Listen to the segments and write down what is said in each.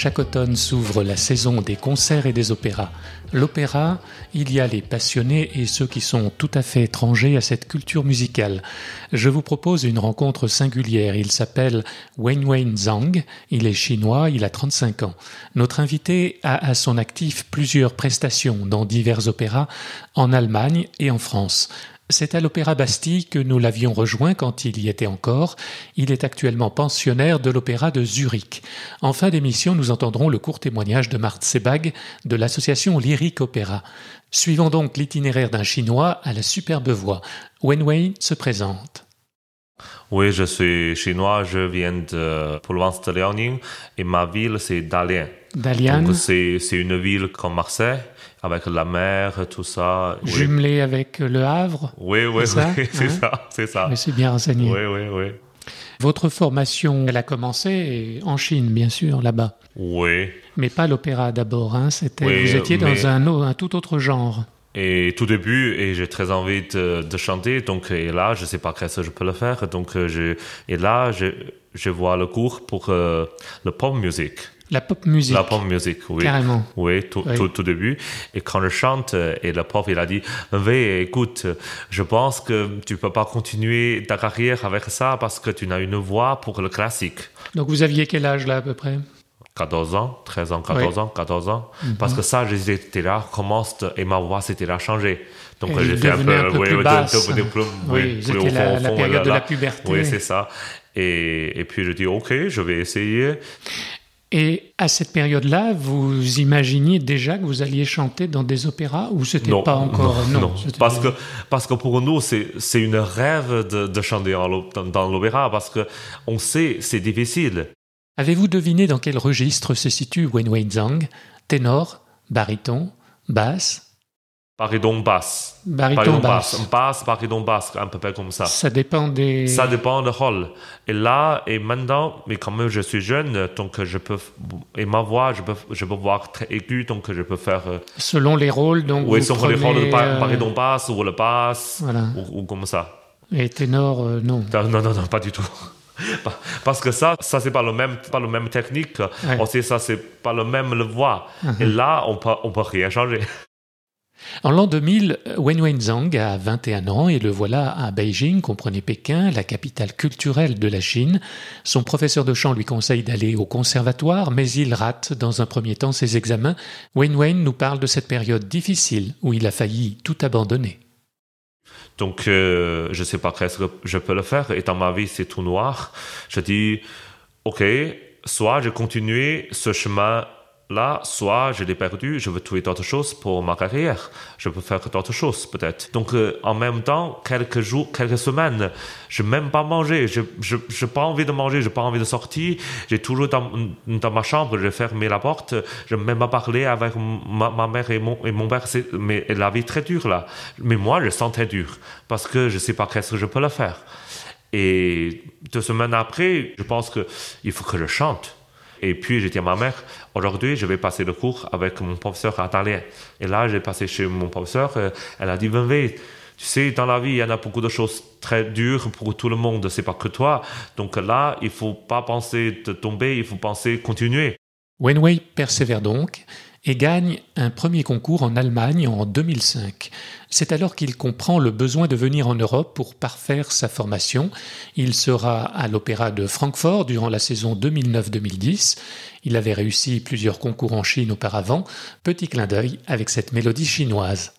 Chaque automne s'ouvre la saison des concerts et des opéras. L'opéra, il y a les passionnés et ceux qui sont tout à fait étrangers à cette culture musicale. Je vous propose une rencontre singulière. Il s'appelle Wenwen Zhang. Il est chinois, il a 35 ans. Notre invité a à son actif plusieurs prestations dans divers opéras en Allemagne et en France. C'est à l'Opéra Bastille que nous l'avions rejoint quand il y était encore. Il est actuellement pensionnaire de l'Opéra de Zurich. En fin d'émission, nous entendrons le court témoignage de Marthe Sebag de l'association Lyrique Opéra. Suivons donc l'itinéraire d'un Chinois à la superbe voix. Wen Wei se présente. Oui, je suis chinois, je viens de province de Liaoning et ma ville c'est Dalian. Dalian. C'est une ville comme Marseille avec la mer, tout ça. Jumelé avec Le Havre Oui, oui, c'est ça, oui, c'est hein ça, c'est ça. Mais c'est bien renseigné. Oui, oui, oui. Votre formation, elle a commencé en Chine, bien sûr, là-bas. Oui. Mais pas l'opéra d'abord, hein. C'était, Oui, vous étiez dans mais- un, tout autre genre. Et tout début, et j'ai très envie de, de chanter, donc et là, je sais pas qu'est-ce que je peux le faire, donc euh, je, et là, je, je vois le cours pour euh, le pop music. La pop musique. La pop music, oui. Carrément. Oui, tout, Oui. tout, tout début. Et quand je chante, et le prof, il a dit, oui, écoute, je pense que tu peux pas continuer ta carrière avec ça parce que tu n'as une voix pour le classique. Donc vous aviez quel âge là à peu près? 14 ans, 13 ans, 14 ans, 14 ans. Mhm. Parce que ça, j'étais là, commence, et ma voix s'était là changé. Donc fait un peu, un peu oui, plus basse. de- de- Oui, oui, c'était la- fond, la fond, période de la puberté. Oui, c'est ça. Et, et puis je dis, ok, je vais essayer. Et à cette période-là, vous imaginiez déjà que vous alliez chanter dans des opéras ou c'était Non, pas encore non, non. Parce que parce que pour nous c'est c'est une rêve de, de chanter dans l'opéra parce que on sait c'est difficile. Avez-vous deviné dans quel registre se situe Wen Wei Zhang Ténor, baryton, basse? Baryton basse, Baryton, baryton basse. basse, baryton basse, un peu comme ça. Ça dépend des. Ça dépend du rôle. Et là, et maintenant, mais quand même, je suis jeune, donc je peux, et ma voix, je peux, je peux voir très aiguë, donc je peux faire, euh, Selon les rôles, donc. oui, sur les rôles de prenez, ba- euh, baryton basse ou le basse, Voilà. ou, ou comme ça. Et ténor, euh, non. Non, non, non, non, pas du tout. Parce que ça, ça c'est pas le même, pas le même technique. Aussi, ça c'est pas le même le voix. Et là, on peut, on peut rien changer. En l'an 2000, Wen Wenzhang a 21 ans et le voilà à Beijing, comprenez Pékin, la capitale culturelle de la Chine. Son professeur de chant lui conseille d'aller au conservatoire, mais il rate dans un premier temps ses examens. Wen Wen nous parle de cette période difficile où il a failli tout abandonner. Donc, euh, je sais pas qu'est-ce que je peux le faire. Et dans ma vie, c'est tout noir. Je dis, OK, soit je continue ce chemin-là, soit je l'ai perdu, je veux trouver d'autres choses pour ma carrière. Je peux faire d'autres choses, peut-être. Donc, euh, en même temps, quelques jours, quelques semaines, je n'ai même pas mangé. Je n'ai pas envie de manger, je n'ai pas envie de sortir. J'ai toujours dans, dans ma chambre, j'ai fermé la porte. Je n'ai même pas parlé avec ma, ma mère et mon, et mon père. Mais la vie est très dure, là. Mais moi, je sens très dur parce que je ne sais pas qu'est-ce que je peux le faire. Et deux semaines après, je pense qu'il faut que je chante. Et puis, j'ai dit à ma mère, aujourd'hui, je vais passer le cours avec mon professeur italien. Et là, j'ai passé chez mon professeur. euh, Elle a dit, Vinvé, tu sais, dans la vie, il y en a beaucoup de choses très dures pour tout le monde. C'est pas que toi. Donc là, il faut pas penser de tomber, il faut penser continuer. Wen Wei persévère donc et gagne un premier concours en Allemagne en 2005. C'est alors qu'il comprend le besoin de venir en Europe pour parfaire sa formation. Il sera à l'Opéra de Francfort durant la saison 2009-2010. Il avait réussi plusieurs concours en Chine auparavant. Petit clin d'œil avec cette mélodie chinoise.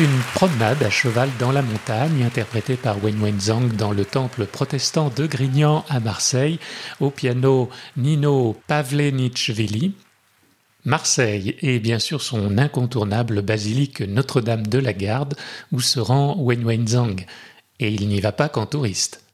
Une promenade à cheval dans la montagne, interprétée par Wen Wenzhang dans le temple protestant de Grignan à Marseille, au piano Nino Pavlenichvili. Marseille et bien sûr son incontournable basilique Notre-Dame de la Garde, où se rend Wen Wenzhang. Et il n'y va pas qu'en touriste.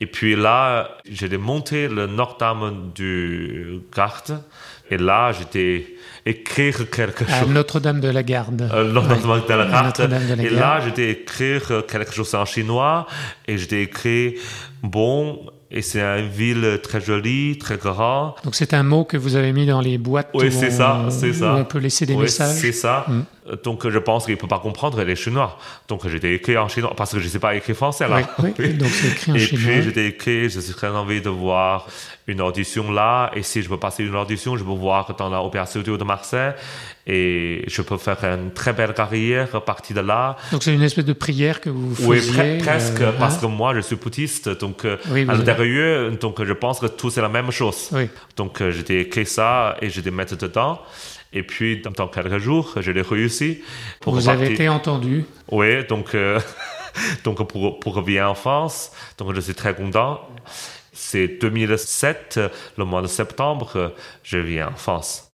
Et puis là, j'ai monté le Notre-Dame du Garde, et là, j'étais écrire quelque chose. Notre-Dame de la Garde. Euh, Notre-Dame de la Garde. et là, j'étais écrire quelque chose en chinois et j'étais écrit bon. Et c'est une ville très jolie, très grande. Donc c'est un mot que vous avez mis dans les boîtes oui, c'est ça, c'est ça. où on peut laisser des oui, messages. C'est ça. Mm. Donc je pense qu'il ne peut pas comprendre les chinois. Donc j'étais écrit en chinois parce que je ne sais pas écrire français là. Oui, oui. donc écrit en et chinois. Puis j'étais écrit, je suis très envie de voir une audition là. Et si je veux passer une audition, je peux voir dans l'Opéra Studio de Marseille. Et je peux faire une très belle carrière à partir de là. Donc c'est une espèce de prière que vous faisiez Oui, presque, euh, parce hein? que moi je suis bouddhiste. Donc oui, à l'intérieur, donc je pense que tout c'est la même chose. Donc j'étais écrit ça et je mettre dedans. Et puis, dans quelques jours, je l'ai réussi. Pour Vous avez été entendu Oui, donc, euh, donc pour, pour revenir en France, donc je suis très content. C'est 2007, le mois de septembre, je viens en France.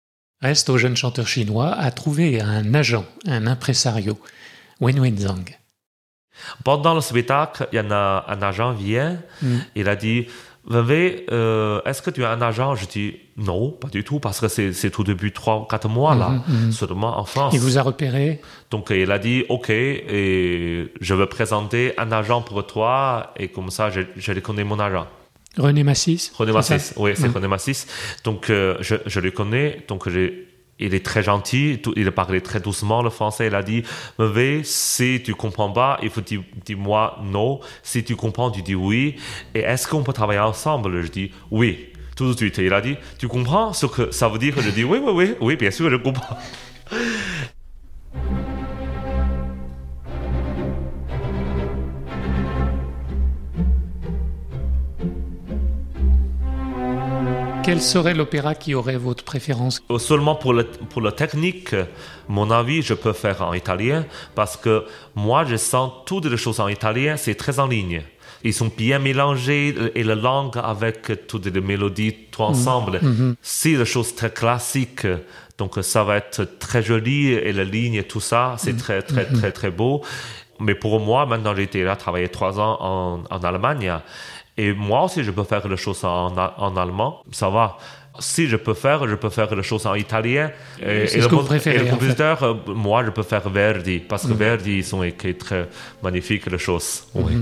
Reste au jeune chanteur chinois à trouver un agent, un impresario, Wen Wenzhang. Pendant le spectacle, il y en a un agent vient, mm. il a dit euh, est-ce que tu as un agent? Je dis non, pas du tout, parce que c'est tout depuis 3 4 mois là, mm -hmm. seulement en France. Il vous a repéré? Donc il a dit ok, et je veux présenter un agent pour toi, et comme ça je, je connais mon agent. René Massis René Massis, oui, c'est mm. René Massis. Donc euh, je, je le connais, donc j'ai il est très gentil, il a parlé très doucement le français. Il a dit Mauvais, si tu comprends pas, il faut dire, moi non. Si tu comprends, tu dis oui. Et est-ce qu'on peut travailler ensemble? Je dis oui, tout de suite. Il a dit Tu comprends ce que ça veut dire? Je dis oui, oui, oui, oui, bien sûr, je comprends. Quel serait l'opéra qui aurait votre préférence Seulement pour, le, pour la technique, mon avis, je peux faire en italien parce que moi, je sens toutes les choses en italien, c'est très en ligne. Ils sont bien mélangés et la langue avec toutes les mélodies, tout ensemble. Mm -hmm. C'est des choses très classiques. Donc ça va être très joli et la ligne, tout ça, c'est Mm. très, très, très, très beau. Mais pour moi, maintenant, j'ai été là travailler trois ans en, en Allemagne. Et moi aussi, je peux faire les choses en, en allemand, ça va. Si je peux faire, je peux faire les choses en italien. Et, C'est ce que vous préférez, et le fait. compositeur, euh, moi, je peux faire Verdi, parce que Verdi, ils sont écrits très magnifiques, les choses. Oui.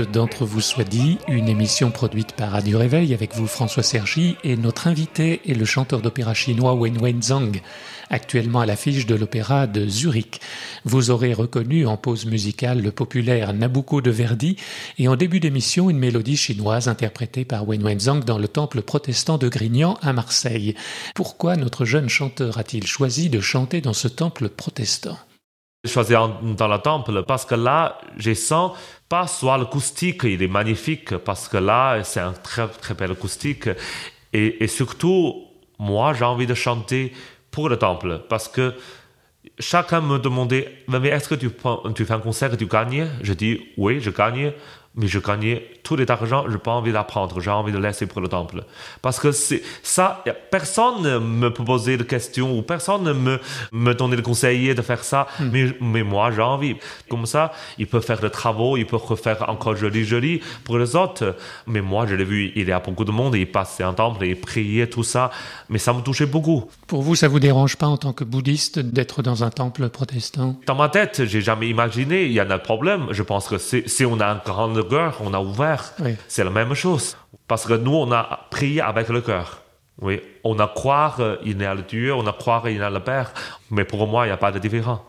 d'Entre vous soit dit, une émission produite par Radio Réveil avec vous François Sergi et notre invité est le chanteur d'opéra chinois Wen Wen Zhang, actuellement à l'affiche de l'opéra de Zurich. Vous aurez reconnu en pause musicale le populaire Nabucco de Verdi et en début d'émission une mélodie chinoise interprétée par Wen Wen Zhang dans le temple protestant de Grignan à Marseille. Pourquoi notre jeune chanteur a-t-il choisi de chanter dans ce temple protestant? J'ai choisi dans le temple parce que là, je sens pas soit l'acoustique, il est magnifique parce que là, c'est un très très bel acoustique. Et, et surtout, moi, j'ai envie de chanter pour le temple parce que chacun me demandait est-ce que tu, tu fais un concert et tu gagnes? Je dis oui, je gagne mais je gagnais tout cet argent, je n'ai pas envie d'apprendre, j'ai envie de laisser pour le temple. Parce que c'est ça, personne ne me posait de questions ou personne ne me, me donnait le conseiller de faire ça, hmm. mais, mais moi j'ai envie. Comme ça, il peut faire des travaux, il peut refaire encore joli, joli pour les autres. Mais moi, je l'ai vu, il y a beaucoup de monde, il passait un temple, il priait, tout ça, mais ça me touchait beaucoup. Pour vous, ça vous dérange pas en tant que bouddhiste d'être dans un temple protestant? Dans ma tête, j'ai jamais imaginé, il y a un problème. Je pense que si on a un cœur, on a ouvert. C'est la même chose. Parce que nous, on a prié avec le cœur. Oui, on a croire il y a le Dieu, on a croire il y a le Père. Mais pour moi, il n'y a pas de différence.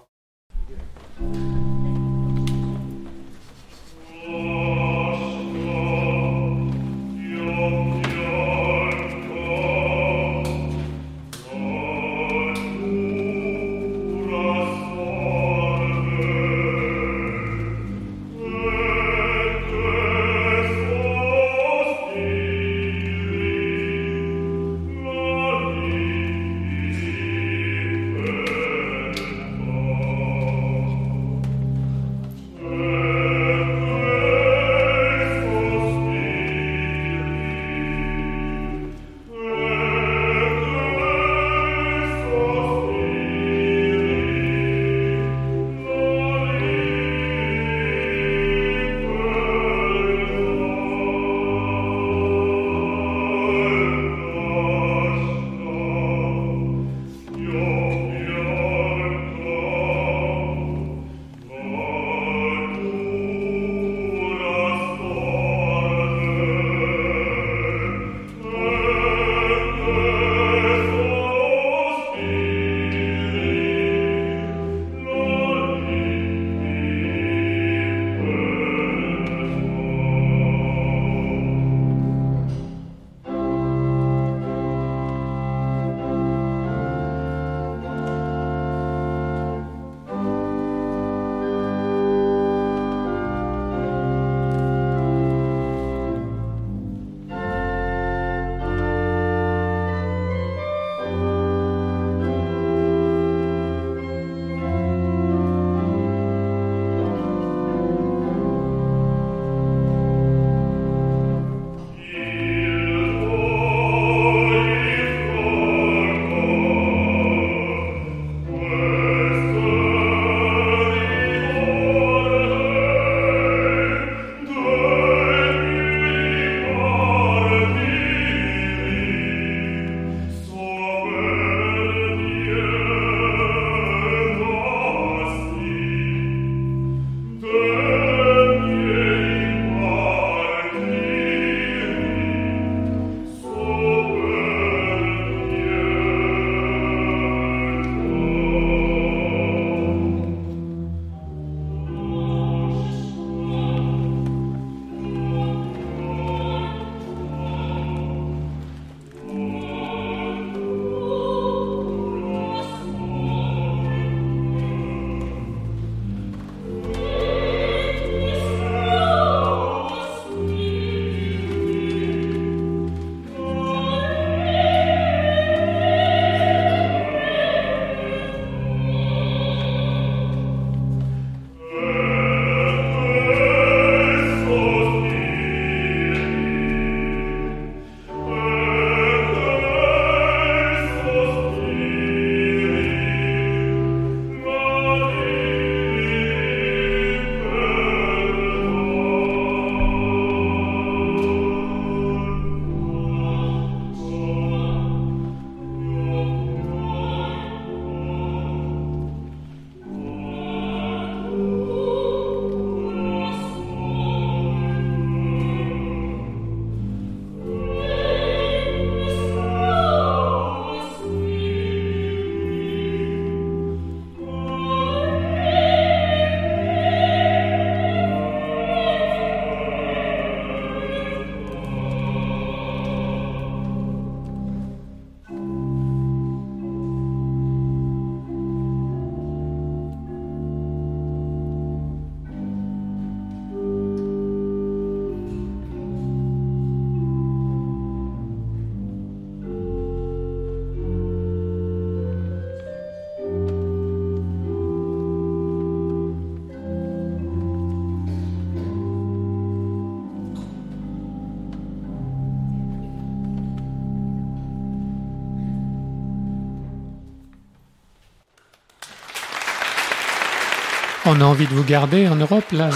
On a envie de vous garder en Europe, là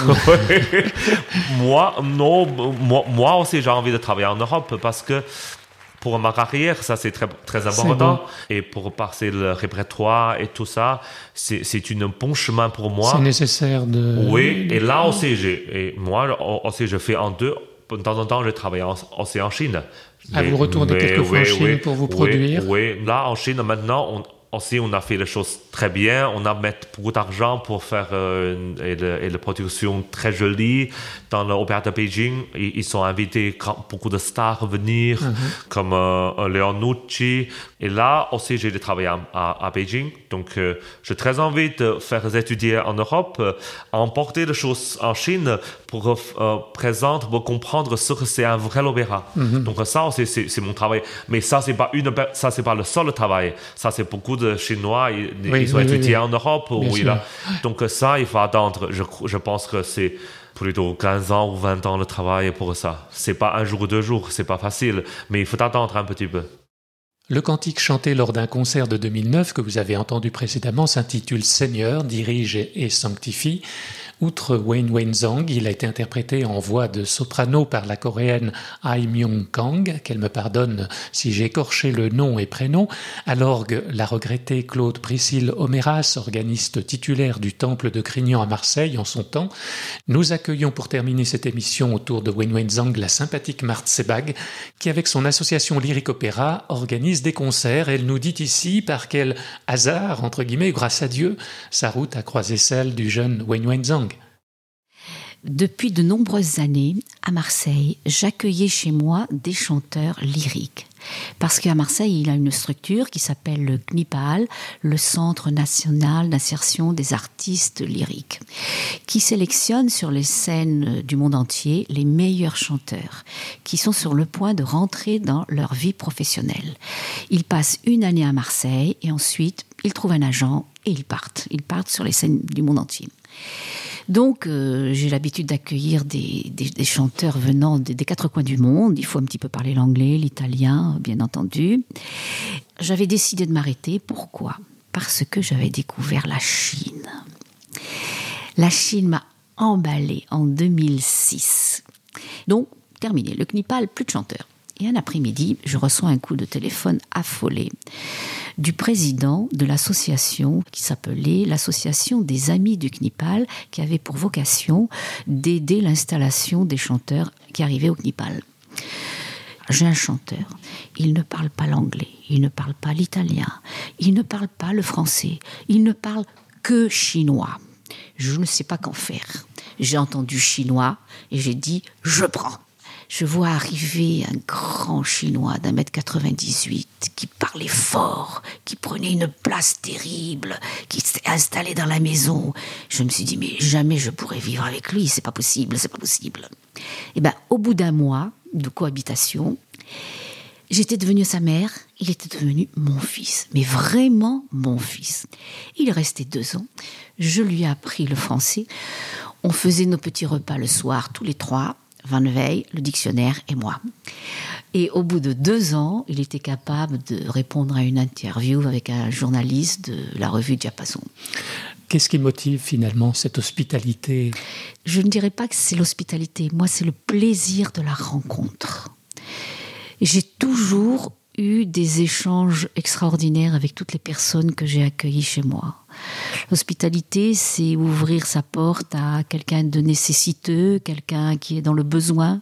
Moi, non, moi, moi aussi, j'ai envie de travailler en Europe parce que pour ma carrière, ça c'est très, très important. Et pour passer le répertoire et tout ça, c'est un bon chemin pour moi. C'est nécessaire de. Oui, et là aussi, et moi aussi, je fais en deux. De temps en temps, je travaille aussi en Chine. À vous retourner quelquefois en Chine pour vous produire Oui, là en Chine, maintenant, on, aussi, on a fait les choses très bien. On a mis beaucoup d'argent pour faire euh, et, la production très jolie dans l'opéra de Beijing. Ils, sont invités beaucoup de stars à venir, mhm. comme euh, Leonucci. Et là aussi, j'ai travaillé à, à, Beijing. Donc, euh, j'ai très envie de faire étudier en Europe, euh, emporter les choses en Chine pour euh, présenter, pour comprendre ce que c'est un vrai opéra. Mhm. Donc, ça, c'est mon travail. Mais ça, c'est pas une, ça, c'est pas le seul travail. Ça, c'est beaucoup de Chinois. Ils, ils ont étudié en Europe. Oui, là. Donc, ça, il faut attendre. Je, je pense que c'est plutôt 15 ans ou 20 ans de travail pour ça. C'est pas un jour ou deux jours, c'est pas facile, mais il faut attendre un petit peu. Le cantique chanté lors d'un concert de 2009 que vous avez entendu précédemment s'intitule Seigneur, dirige et sanctifie. Outre Wayne Wayne Zhang, il a été interprété en voix de soprano par la coréenne Ai Myung Kang, qu'elle me pardonne si j'ai écorché le nom et prénom, à l'orgue la regrettée Claude Priscille Omeras, organiste titulaire du Temple de Crignan à Marseille en son temps. Nous accueillons pour terminer cette émission autour de Wayne Wayne Zhang la sympathique Marthe Sebag, qui avec son association Lyrique Opéra organise des concerts. Elle nous dit ici par quel hasard, entre guillemets, grâce à Dieu, sa route a croisé celle du jeune Wayne Wayne Zhang. Depuis de nombreuses années, à Marseille, j'accueillais chez moi des chanteurs lyriques. Parce qu'à Marseille, il a une structure qui s'appelle le CNIPAL, le Centre national d'insertion des artistes lyriques, qui sélectionne sur les scènes du monde entier les meilleurs chanteurs, qui sont sur le point de rentrer dans leur vie professionnelle. Ils passent une année à Marseille et ensuite ils trouvent un agent et ils partent. Ils partent sur les scènes du monde entier. Donc, euh, j'ai l'habitude d'accueillir des, chanteurs venant des, quatre coins du monde. Il faut un petit peu parler l'anglais, l'italien, bien entendu. J'avais décidé de m'arrêter. Pourquoi? Parce que j'avais découvert la Chine. La Chine m'a emballé en 2006. Donc, terminé. Le Knipal, plus de chanteurs. Et un après-midi, je reçois un coup de téléphone affolé du président de l'association qui s'appelait l'Association des Amis du Knipal, qui avait pour vocation d'aider l'installation des chanteurs qui arrivaient au Knipal. J'ai un chanteur, il ne parle pas l'anglais, il ne parle pas l'italien, il ne parle pas le français, il ne parle que chinois. Je ne sais pas qu'en faire. J'ai entendu chinois et j'ai dit je prends je vois arriver un grand chinois d'un mètre 98 qui parlait fort, qui prenait une place terrible, qui s'était installé dans la maison. Je me suis dit, mais jamais je pourrais vivre avec lui, c'est pas possible, c'est pas possible. Et eh ben, au bout d'un mois de cohabitation, J'étais devenue sa mère, il était devenu mon fils, mais vraiment mon fils. Il est resté deux ans. Je lui ai appris le français. On faisait nos petits repas le soir, tous les trois. Van Veil, le dictionnaire et moi. Et au bout de deux ans, il était capable de répondre à une interview avec un journaliste de la revue Diapason. Qu'est-ce qui motive finalement cette hospitalité? Je ne dirais pas que c'est l'hospitalité, moi c'est le plaisir de la rencontre. J'ai toujours eu des échanges extraordinaires avec toutes les personnes que j'ai accueillies chez moi. L'hospitalité, c'est ouvrir sa porte à quelqu'un de nécessiteux, quelqu'un qui est dans le besoin.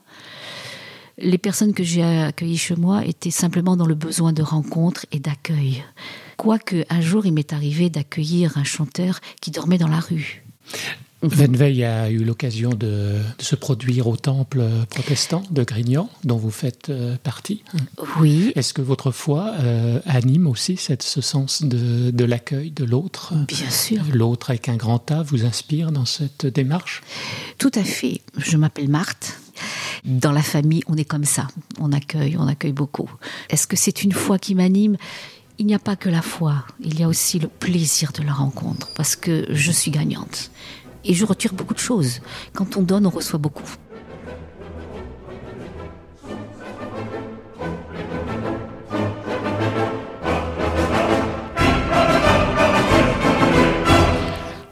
Les personnes que j'ai accueillies chez moi étaient simplement dans le besoin de rencontre et d'accueil. Quoique un jour il m'est arrivé d'accueillir un chanteur qui dormait dans la rue. Venveille a eu l'occasion de, se produire au temple protestant de Grignan, dont vous faites euh, partie. Oui. Est-ce que votre foi euh, anime aussi cette, ce sens de l'accueil de l'autre? Bien sûr. L'autre avec un grand A vous inspire dans cette démarche? Tout à fait. Je m'appelle Marthe. Dans la famille, on est comme ça. On accueille, on accueille beaucoup. Est-ce que c'est une foi qui m'anime? Il n'y a pas que la foi, il y a aussi le plaisir de la rencontre, parce que je suis gagnante. Et je retire beaucoup de choses. Quand on donne, on reçoit beaucoup.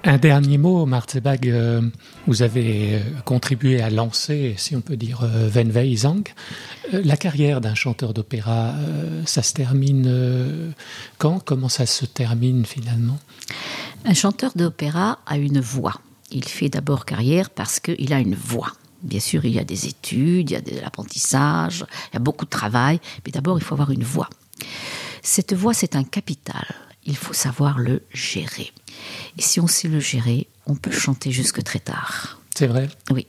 Un dernier mot, Martzebag, euh, vous avez euh, contribué à lancer, si on peut dire, euh, Venwey Zang. la carrière d'un chanteur d'opéra, ça se termine quand? Comment ça se termine finalement? Un chanteur d'opéra a une voix. Il fait d'abord carrière parce qu'il a une voix. Bien sûr, il y a des études, il y a de l'apprentissage, il y a beaucoup de travail, mais d'abord, il faut avoir une voix. Cette voix, c'est un capital. Il faut savoir le gérer. Et si on sait le gérer, on peut chanter jusque très tard. C'est vrai? Oui.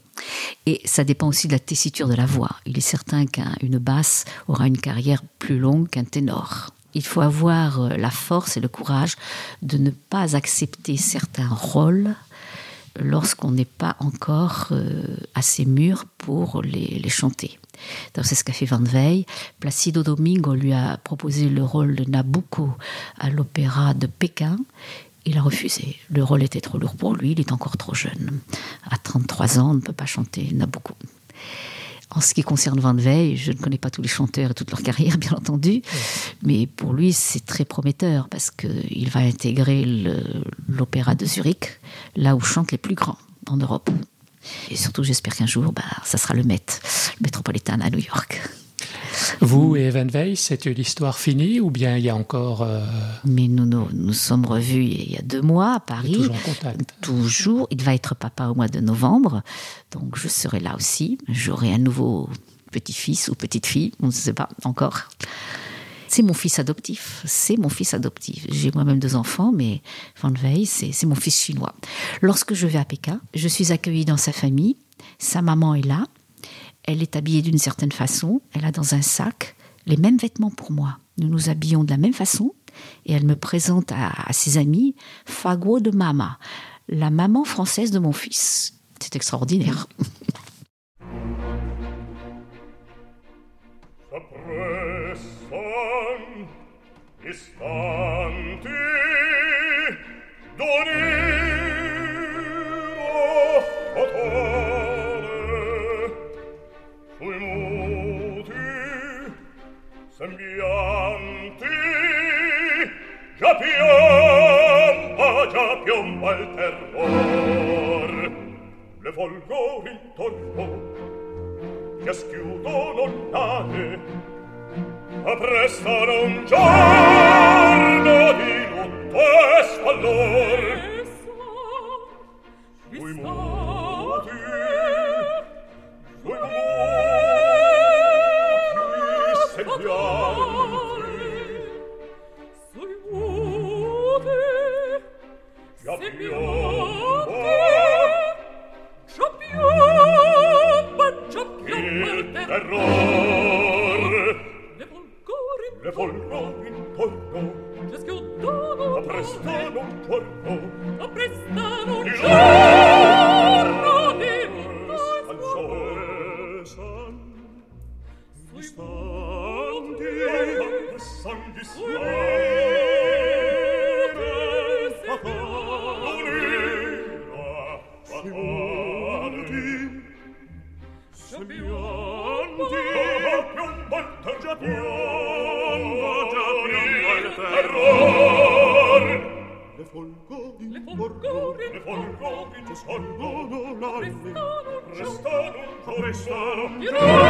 Et ça dépend aussi de la tessiture de la voix. Il est certain qu'une basse aura une carrière plus longue qu'un ténor. Il faut avoir euh, la force et le courage de ne pas accepter certains rôles lorsqu'on n'est pas encore euh, assez mûr pour les, chanter. C'est ce qu'a fait Van Wey. Placido Domingo lui a proposé le rôle de Nabucco à l'opéra de Pékin. Il a refusé. Le rôle était trop lourd pour lui, il est encore trop jeune. À 33 ans, on ne peut pas chanter Nabucco. En ce qui concerne Van Wey, je ne connais pas tous les chanteurs et toute leur carrière, bien entendu, mais pour lui, c'est très prometteur parce qu'il va intégrer l'opéra de Zurich, là où chantent les plus grands en Europe. Et surtout, j'espère qu'un jour, bah, ça sera le Met, le Metropolitan à New York. Vous et Van Veil, c'est l'histoire finie ou bien il y a encore... Euh, Mais nous, nous, nous sommes revus il y a deux mois à Paris. Toujours en contact. Toujours. Il va être papa au mois de novembre. Donc je serai là aussi. J'aurai un nouveau petit-fils ou petite-fille. On ne sait pas encore. C'est mon fils adoptif. C'est mon fils adoptif. J'ai moi-même deux enfants, mais Van Veil, c'est mon fils chinois. Lorsque je vais à Pékin, je suis accueillie dans sa famille. Sa maman est là. Elle est habillée d'une certaine façon. Elle a dans un sac les mêmes vêtements pour moi. Nous nous habillons de la même façon. Et elle me présente à, ses amis Fago de Mama, la maman française de mon fils. C'est extraordinaire. sembianti già piomba già piomba il terror. Le folgori intorno che schiudono l'ale apprestano un giorno di lutto e spallor Restano, restano, restano, restano,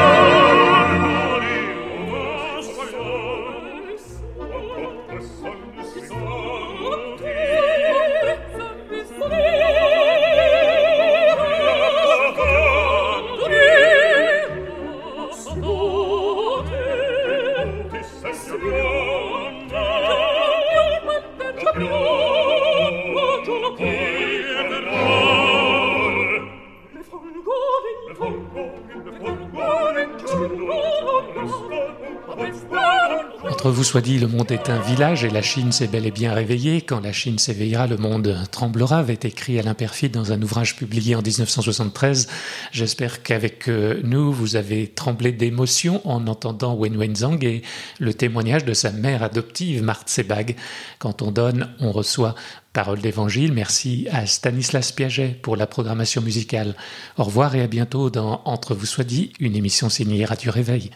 Entre vous soit dit, le monde est un village et la Chine s'est bel et bien réveillée. Quand la Chine s'éveillera, le monde tremblera, avait écrit Alain Perfit dans un ouvrage publié en 1973. J'espère qu'avec euh, nous, vous avez tremblé d'émotion en entendant Wen Wenzhang et le témoignage de sa mère adoptive, Marthe Sebag. Quand on donne, on reçoit. Parole d'évangile, merci à Stanislas Piaget pour la programmation musicale. Au revoir et à bientôt dans Entre vous soit dit, une émission signée Radio Réveil.